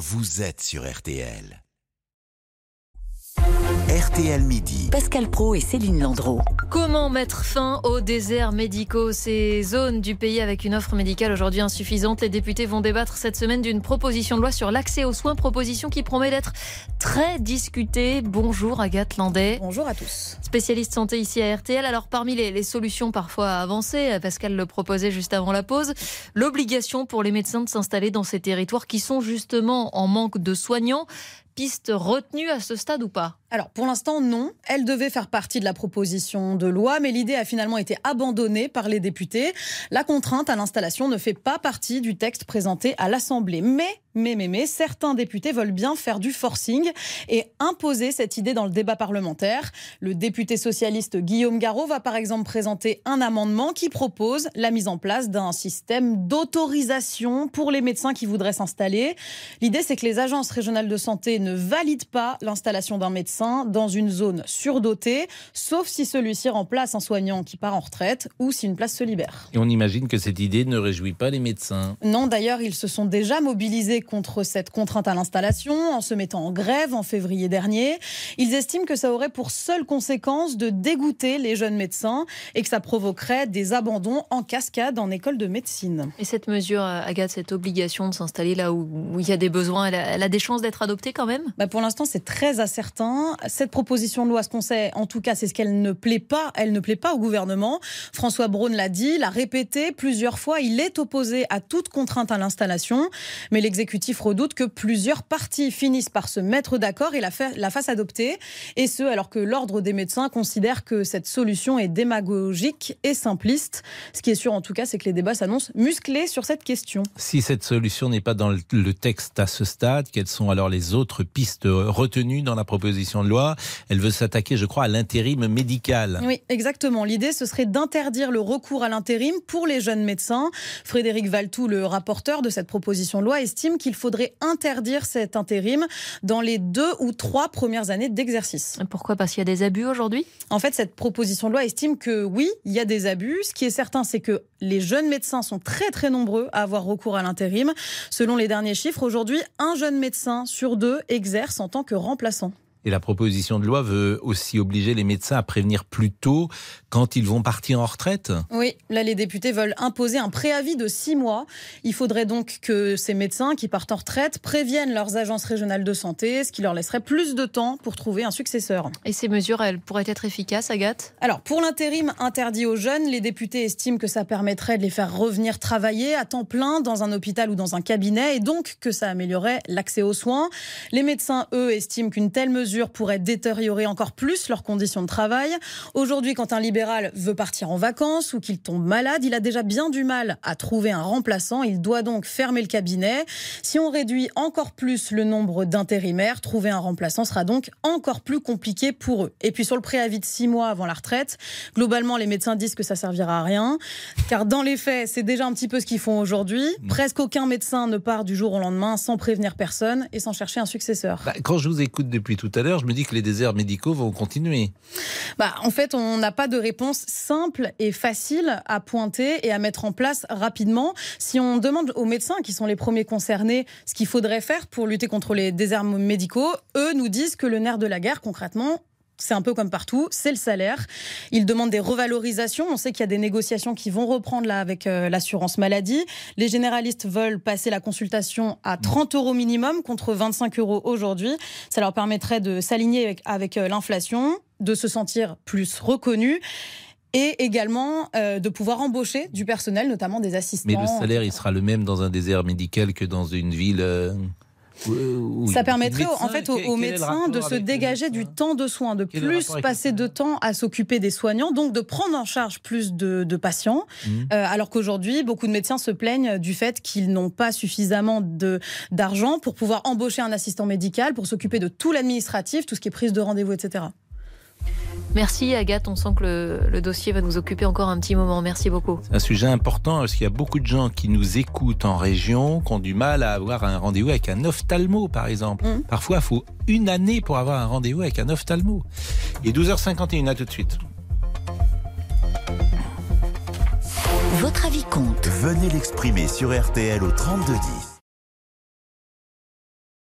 vous êtes sur RTL. RTL Midi. Pascal Pro et Céline Landreau. Comment mettre fin aux déserts médicaux, ces zones du pays avec une offre médicale aujourd'hui insuffisante Les députés vont débattre cette semaine d'une proposition de loi sur l'accès aux soins, proposition qui promet d'être très discutée. Bonjour Agathe Landais. Bonjour à tous. Spécialiste santé ici à RTL. Alors parmi les, les solutions parfois avancées, Pascal le proposait juste avant la pause, l'obligation pour les médecins de s'installer dans ces territoires qui sont justement en manque de soignants retenue à ce stade ou pas alors pour l'instant non, elle devait faire partie de la proposition de loi, mais l'idée a finalement été abandonnée par les députés. La contrainte à l'installation ne fait pas partie du texte présenté à l'Assemblée. Mais, mais, mais, mais, certains députés veulent bien faire du forcing et imposer cette idée dans le débat parlementaire. Le député socialiste Guillaume Garot va par exemple présenter un amendement qui propose la mise en place d'un système d'autorisation pour les médecins qui voudraient s'installer. L'idée c'est que les agences régionales de santé ne valident pas l'installation d'un médecin dans une zone surdotée, sauf si celui-ci remplace un soignant qui part en retraite ou si une place se libère. Et on imagine que cette idée ne réjouit pas les médecins. Non, d'ailleurs, ils se sont déjà mobilisés contre cette contrainte à l'installation en se mettant en grève en février dernier. Ils estiment que ça aurait pour seule conséquence de dégoûter les jeunes médecins et que ça provoquerait des abandons en cascade en école de médecine. Et cette mesure, Agathe, cette obligation de s'installer là où, il y a des besoins, elle a, des chances d'être adoptée quand même? Bah Pour l'instant, c'est très incertain. Cette proposition de loi, ce qu'on sait, en tout cas, c'est ce qu'elle ne plaît pas. Elle ne plaît pas au gouvernement. François Braun l'a dit, l'a répété plusieurs fois. Il est opposé à toute contrainte à l'installation. Mais l'exécutif redoute que plusieurs partis finissent par se mettre d'accord et la, la fassent adopter. Et ce, alors que l'Ordre des médecins considère que cette solution est démagogique et simpliste. Ce qui est sûr, en tout cas, c'est que les débats s'annoncent musclés sur cette question. Si cette solution n'est pas dans le texte à ce stade, quelles sont alors les autres pistes retenues dans la proposition de loi? Elle veut s'attaquer, je crois, à l'intérim médical. Oui, exactement. L'idée, ce serait d'interdire le recours à l'intérim pour les jeunes médecins. Frédéric Valtou, le rapporteur de cette proposition de loi, estime qu'il faudrait interdire cet intérim dans les deux ou trois premières années d'exercice. Pourquoi? Parce qu'il y a des abus aujourd'hui? En fait, cette proposition de loi estime que oui, il y a des abus. Ce qui est certain, c'est que les jeunes médecins sont très très nombreux à avoir recours à l'intérim. Selon les derniers chiffres, aujourd'hui, un jeune médecin sur deux exerce en tant que remplaçant. Et la proposition de loi veut aussi obliger les médecins à prévenir plus tôt quand ils vont partir en retraite. Oui, là les députés veulent imposer un préavis de six mois. Il faudrait donc que ces médecins qui partent en retraite préviennent leurs agences régionales de santé, ce qui leur laisserait plus de temps pour trouver un successeur. Et ces mesures, elles pourraient être efficaces, Agathe? Alors pour l'intérim interdit aux jeunes, les députés estiment que ça permettrait de les faire revenir travailler à temps plein dans un hôpital ou dans un cabinet et donc que ça améliorerait l'accès aux soins. Les médecins, eux, estiment qu'une telle mesure pourrait détériorer encore plus leurs conditions de travail. Aujourd'hui, quand un libéral veut partir en vacances ou qu'il tombe malade, il a déjà bien du mal à trouver un remplaçant. Il doit donc fermer le cabinet. Si on réduit encore plus le nombre d'intérimaires, trouver un remplaçant sera donc encore plus compliqué pour eux. Et puis sur le préavis de six mois avant la retraite, globalement, les médecins disent que ça servira à rien, car dans les faits, c'est déjà un petit peu ce qu'ils font aujourd'hui. Mmh. Presque aucun médecin ne part du jour au lendemain sans prévenir personne et sans chercher un successeur. Bah, quand je vous écoute depuis tout à je me dis que les déserts médicaux vont continuer. Bah, en fait, on n'a pas de réponse simple et facile à pointer et à mettre en place rapidement. Si on demande aux médecins, qui sont les premiers concernés, ce qu'il faudrait faire pour lutter contre les déserts médicaux, eux nous disent que le nerf de la guerre, concrètement, c'est un peu comme partout, c'est le salaire. Ils demandent des revalorisations. On sait qu'il y a des négociations qui vont reprendre là avec euh, l'assurance maladie. Les généralistes veulent passer la consultation à 30 euros minimum contre 25 euros aujourd'hui. Ça leur permettrait de s'aligner avec, euh, l'inflation, de se sentir plus reconnus et également euh, de pouvoir embaucher du personnel, notamment des assistants. Mais le salaire, il sera le même dans un désert médical que dans une ville ça permettrait en fait aux, médecins de se dégager du temps de soins, de plus passer de temps à s'occuper des soignants, donc de prendre en charge plus de, patients. Mmh. Euh, alors qu'aujourd'hui, beaucoup de médecins se plaignent du fait qu'ils n'ont pas suffisamment d'argent pour pouvoir embaucher un assistant médical, pour s'occuper de tout l'administratif, tout ce qui est prise de rendez-vous, etc. Merci Agathe, on sent que le, dossier va nous occuper encore un petit moment. Merci beaucoup. C'est un sujet important parce qu'il y a beaucoup de gens qui nous écoutent en région, qui ont du mal à avoir un rendez-vous avec un ophtalmo par exemple. Mmh. Parfois, il faut une année pour avoir un rendez-vous avec un ophtalmo. Et 12h51, à tout de suite. Votre avis compte. Venez l'exprimer sur RTL au 3210.